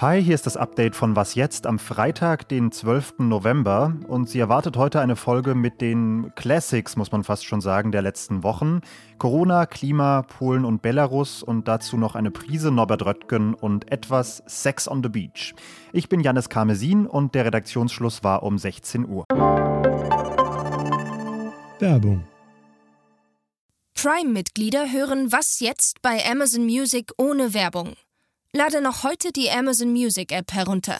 Hi, hier ist das Update von Was jetzt am Freitag, den 12. November. Und sie erwartet heute eine Folge mit den Classics, muss man fast schon sagen, der letzten Wochen. Corona, Klima, Polen und Belarus und dazu noch eine Prise Norbert Röttgen und etwas Sex on the Beach. Ich bin Janis Karmesin und der Redaktionsschluss war um 16 Uhr. Werbung Prime-Mitglieder hören Was jetzt bei Amazon Music ohne Werbung. Lade noch heute die Amazon Music App herunter.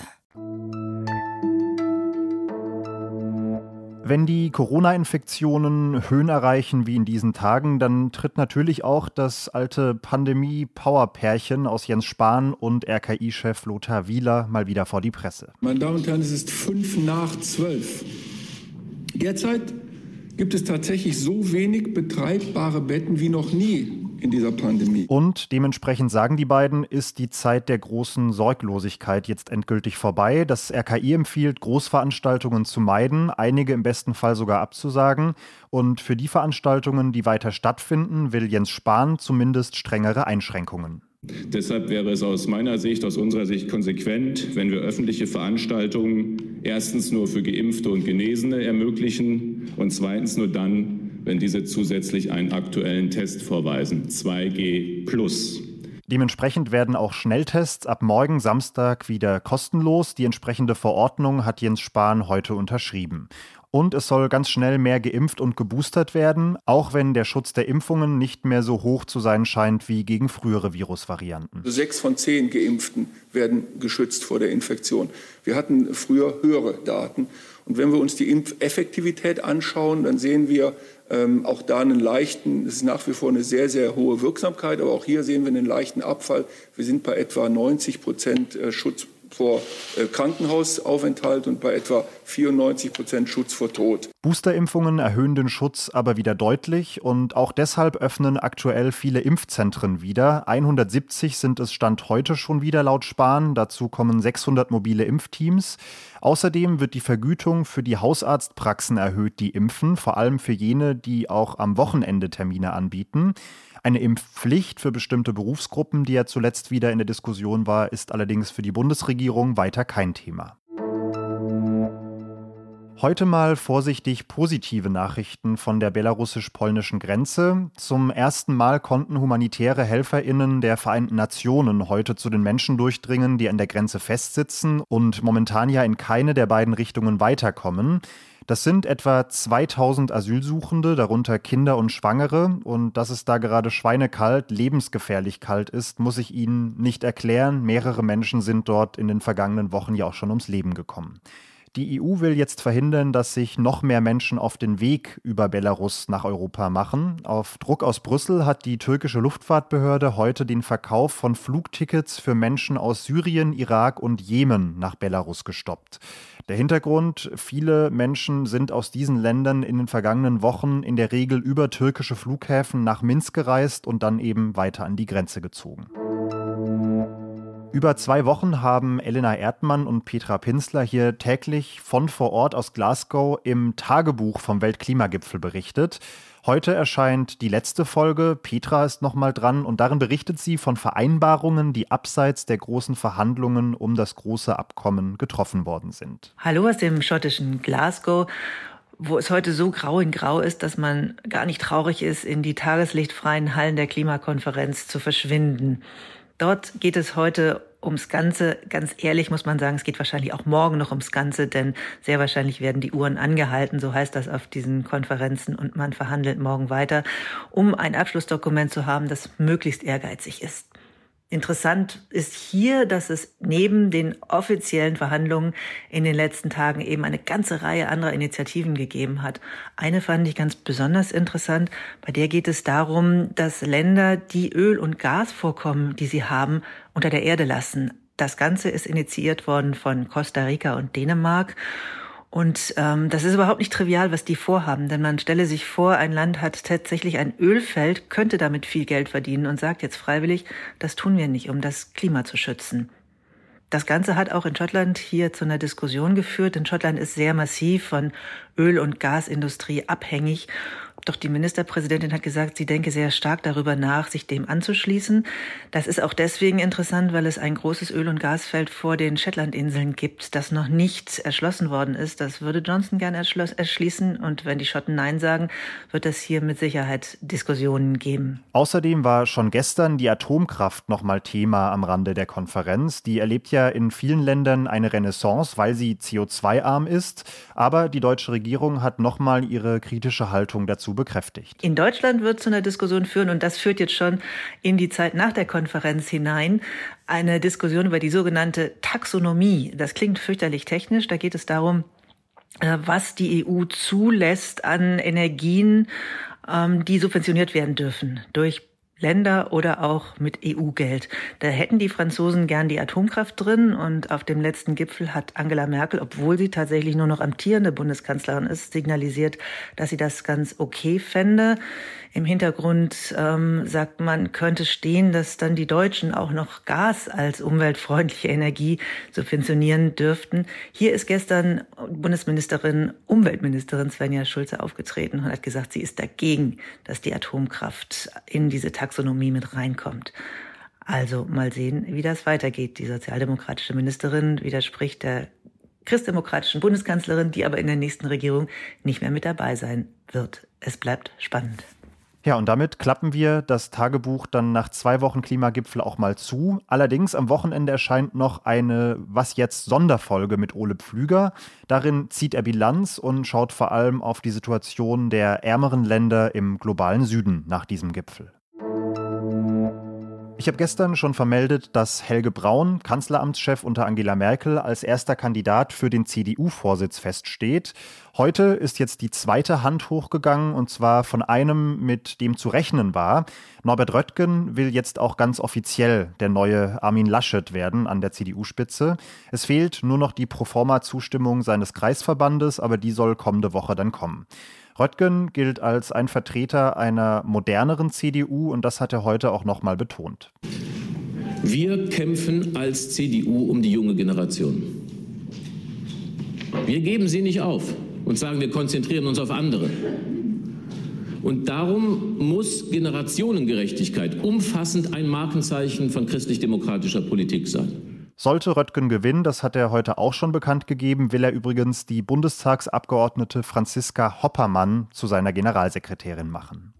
Wenn die Corona-Infektionen Höhen erreichen wie in diesen Tagen, dann tritt natürlich auch das alte Pandemie-Power-Pärchen aus Jens Spahn und RKI-Chef Lothar Wieler mal wieder vor die Presse. Meine Damen und Herren, es ist fünf nach zwölf. Derzeit gibt es tatsächlich so wenig betreibbare Betten wie noch nie in dieser Pandemie. Und dementsprechend sagen die beiden, ist die Zeit der großen Sorglosigkeit jetzt endgültig vorbei. Das RKI empfiehlt, Großveranstaltungen zu meiden, einige im besten Fall sogar abzusagen. Und für die Veranstaltungen, die weiter stattfinden, will Jens Spahn zumindest strengere Einschränkungen. Deshalb wäre es aus meiner Sicht, aus unserer Sicht konsequent, wenn wir öffentliche Veranstaltungen erstens nur für Geimpfte und Genesene ermöglichen und zweitens nur dann, wenn diese zusätzlich einen aktuellen Test vorweisen, 2G plus. Dementsprechend werden auch Schnelltests ab morgen Samstag wieder kostenlos. Die entsprechende Verordnung hat Jens Spahn heute unterschrieben. Und es soll ganz schnell mehr geimpft und geboostert werden, auch wenn der Schutz der Impfungen nicht mehr so hoch zu sein scheint wie gegen frühere Virusvarianten. Sechs von zehn Geimpften werden geschützt vor der Infektion. Wir hatten früher höhere Daten. Und wenn wir uns die Impfeffektivität anschauen, dann sehen wir ähm, auch da einen leichten, es ist nach wie vor eine sehr, sehr hohe Wirksamkeit, aber auch hier sehen wir einen leichten Abfall. Wir sind bei etwa 90 Prozent äh, Schutz vor äh, Krankenhausaufenthalt und bei etwa 94 Prozent Schutz vor Tod. Boosterimpfungen erhöhen den Schutz aber wieder deutlich und auch deshalb öffnen aktuell viele Impfzentren wieder. 170 sind es Stand heute schon wieder laut Spahn. Dazu kommen 600 mobile Impfteams. Außerdem wird die Vergütung für die Hausarztpraxen erhöht, die impfen, vor allem für jene, die auch am Wochenende Termine anbieten. Eine Impfpflicht für bestimmte Berufsgruppen, die ja zuletzt wieder in der Diskussion war, ist allerdings für die Bundesregierung weiter kein Thema. Heute mal vorsichtig positive Nachrichten von der belarussisch-polnischen Grenze. Zum ersten Mal konnten humanitäre HelferInnen der Vereinten Nationen heute zu den Menschen durchdringen, die an der Grenze festsitzen und momentan ja in keine der beiden Richtungen weiterkommen. Das sind etwa 2000 Asylsuchende, darunter Kinder und Schwangere. Und dass es da gerade schweinekalt, lebensgefährlich kalt ist, muss ich Ihnen nicht erklären. Mehrere Menschen sind dort in den vergangenen Wochen ja auch schon ums Leben gekommen. Die EU will jetzt verhindern, dass sich noch mehr Menschen auf den Weg über Belarus nach Europa machen. Auf Druck aus Brüssel hat die türkische Luftfahrtbehörde heute den Verkauf von Flugtickets für Menschen aus Syrien, Irak und Jemen nach Belarus gestoppt. Der Hintergrund, viele Menschen sind aus diesen Ländern in den vergangenen Wochen in der Regel über türkische Flughäfen nach Minsk gereist und dann eben weiter an die Grenze gezogen. Über zwei Wochen haben Elena Erdmann und Petra Pinsler hier täglich von vor Ort aus Glasgow im Tagebuch vom Weltklimagipfel berichtet. Heute erscheint die letzte Folge. Petra ist nochmal dran und darin berichtet sie von Vereinbarungen, die abseits der großen Verhandlungen um das große Abkommen getroffen worden sind. Hallo aus dem schottischen Glasgow wo es heute so grau in grau ist, dass man gar nicht traurig ist, in die tageslichtfreien Hallen der Klimakonferenz zu verschwinden. Dort geht es heute ums Ganze. Ganz ehrlich muss man sagen, es geht wahrscheinlich auch morgen noch ums Ganze, denn sehr wahrscheinlich werden die Uhren angehalten, so heißt das auf diesen Konferenzen, und man verhandelt morgen weiter, um ein Abschlussdokument zu haben, das möglichst ehrgeizig ist. Interessant ist hier, dass es neben den offiziellen Verhandlungen in den letzten Tagen eben eine ganze Reihe anderer Initiativen gegeben hat. Eine fand ich ganz besonders interessant. Bei der geht es darum, dass Länder die Öl- und Gasvorkommen, die sie haben, unter der Erde lassen. Das Ganze ist initiiert worden von Costa Rica und Dänemark. Und ähm, das ist überhaupt nicht trivial, was die vorhaben, denn man stelle sich vor, ein Land hat tatsächlich ein Ölfeld, könnte damit viel Geld verdienen und sagt jetzt freiwillig, das tun wir nicht, um das Klima zu schützen. Das Ganze hat auch in Schottland hier zu einer Diskussion geführt, denn Schottland ist sehr massiv von Öl- und Gasindustrie abhängig. Doch die Ministerpräsidentin hat gesagt, sie denke sehr stark darüber nach, sich dem anzuschließen. Das ist auch deswegen interessant, weil es ein großes Öl- und Gasfeld vor den Shetlandinseln gibt, das noch nicht erschlossen worden ist. Das würde Johnson gerne erschließen. Und wenn die Schotten Nein sagen, wird es hier mit Sicherheit Diskussionen geben. Außerdem war schon gestern die Atomkraft noch mal Thema am Rande der Konferenz. Die erlebt ja in vielen Ländern eine Renaissance, weil sie CO2-arm ist. Aber die deutsche Regierung hat noch mal ihre kritische Haltung dazu bekräftigt. In Deutschland wird zu einer Diskussion führen und das führt jetzt schon in die Zeit nach der Konferenz hinein. Eine Diskussion über die sogenannte Taxonomie. Das klingt fürchterlich technisch. Da geht es darum, äh, was die EU zulässt an Energien, ähm, die subventioniert werden dürfen durch Länder oder auch mit EU-Geld. Da hätten die Franzosen gern die Atomkraft drin und auf dem letzten Gipfel hat Angela Merkel, obwohl sie tatsächlich nur noch amtierende Bundeskanzlerin ist, signalisiert, dass sie das ganz okay fände. Im Hintergrund ähm, sagt man, könnte stehen, dass dann die Deutschen auch noch Gas als umweltfreundliche Energie subventionieren dürften. Hier ist gestern Bundesministerin, Umweltministerin Svenja Schulze aufgetreten und hat gesagt, sie ist dagegen, dass die Atomkraft in diese Taxonomie mit reinkommt. Also mal sehen, wie das weitergeht. Die sozialdemokratische Ministerin widerspricht der christdemokratischen Bundeskanzlerin, die aber in der nächsten Regierung nicht mehr mit dabei sein wird. Es bleibt spannend. Ja, und damit klappen wir das Tagebuch dann nach zwei Wochen Klimagipfel auch mal zu. Allerdings am Wochenende erscheint noch eine Was jetzt Sonderfolge mit Ole Pflüger. Darin zieht er Bilanz und schaut vor allem auf die Situation der ärmeren Länder im globalen Süden nach diesem Gipfel. Ich habe gestern schon vermeldet, dass Helge Braun, Kanzleramtschef unter Angela Merkel, als erster Kandidat für den CDU-Vorsitz feststeht. Heute ist jetzt die zweite Hand hochgegangen und zwar von einem, mit dem zu rechnen war. Norbert Röttgen will jetzt auch ganz offiziell der neue Armin Laschet werden an der CDU-Spitze. Es fehlt nur noch die Proforma-Zustimmung seines Kreisverbandes, aber die soll kommende Woche dann kommen. Röttgen gilt als ein Vertreter einer moderneren CDU und das hat er heute auch nochmal betont. Wir kämpfen als CDU um die junge Generation. Wir geben sie nicht auf und sagen, wir konzentrieren uns auf andere. Und darum muss Generationengerechtigkeit umfassend ein Markenzeichen von christlich-demokratischer Politik sein. Sollte Röttgen gewinnen, das hat er heute auch schon bekannt gegeben, will er übrigens die Bundestagsabgeordnete Franziska Hoppermann zu seiner Generalsekretärin machen.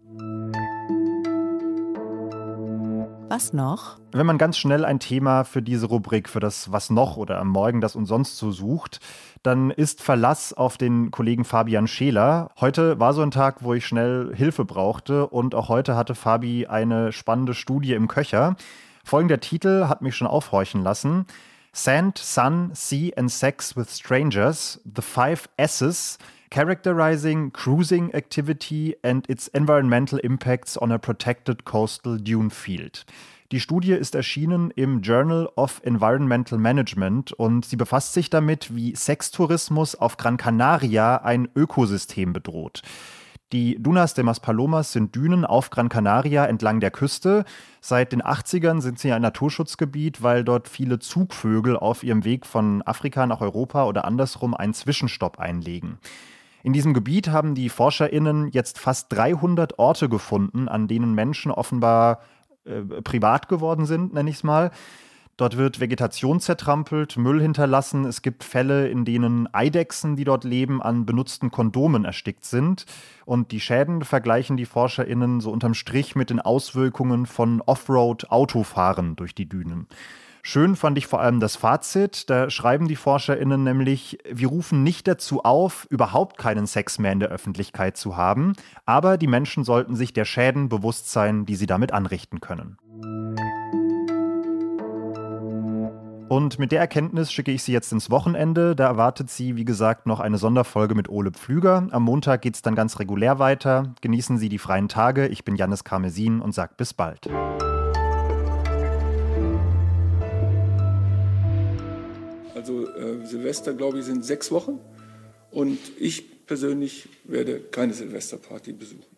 Was noch? Wenn man ganz schnell ein Thema für diese Rubrik, für das Was noch oder am Morgen das und sonst so sucht, dann ist Verlass auf den Kollegen Fabian Scheler. Heute war so ein Tag, wo ich schnell Hilfe brauchte und auch heute hatte Fabi eine spannende Studie im Köcher. Folgender Titel hat mich schon aufhorchen lassen. Sand, Sun, Sea and Sex with Strangers, The Five S's, Characterizing Cruising Activity and its Environmental Impacts on a Protected Coastal Dune Field. Die Studie ist erschienen im Journal of Environmental Management und sie befasst sich damit, wie Sextourismus auf Gran Canaria ein Ökosystem bedroht. Die Dunas de Maspalomas sind Dünen auf Gran Canaria entlang der Küste. Seit den 80ern sind sie ein Naturschutzgebiet, weil dort viele Zugvögel auf ihrem Weg von Afrika nach Europa oder andersrum einen Zwischenstopp einlegen. In diesem Gebiet haben die ForscherInnen jetzt fast 300 Orte gefunden, an denen Menschen offenbar äh, privat geworden sind, nenne ich es mal. Dort wird Vegetation zertrampelt, Müll hinterlassen. Es gibt Fälle, in denen Eidechsen, die dort leben, an benutzten Kondomen erstickt sind. Und die Schäden vergleichen die ForscherInnen so unterm Strich mit den Auswirkungen von Offroad-Autofahren durch die Dünen. Schön fand ich vor allem das Fazit. Da schreiben die ForscherInnen nämlich, wir rufen nicht dazu auf, überhaupt keinen Sex mehr in der Öffentlichkeit zu haben, aber die Menschen sollten sich der Schäden bewusst sein, die sie damit anrichten können. Und mit der Erkenntnis schicke ich Sie jetzt ins Wochenende. Da erwartet Sie, wie gesagt, noch eine Sonderfolge mit Ole Pflüger. Am Montag geht es dann ganz regulär weiter. Genießen Sie die freien Tage. Ich bin Jannis Karmesin und sage bis bald. Also äh, Silvester, glaube ich, sind sechs Wochen. Und ich persönlich werde keine Silvesterparty besuchen.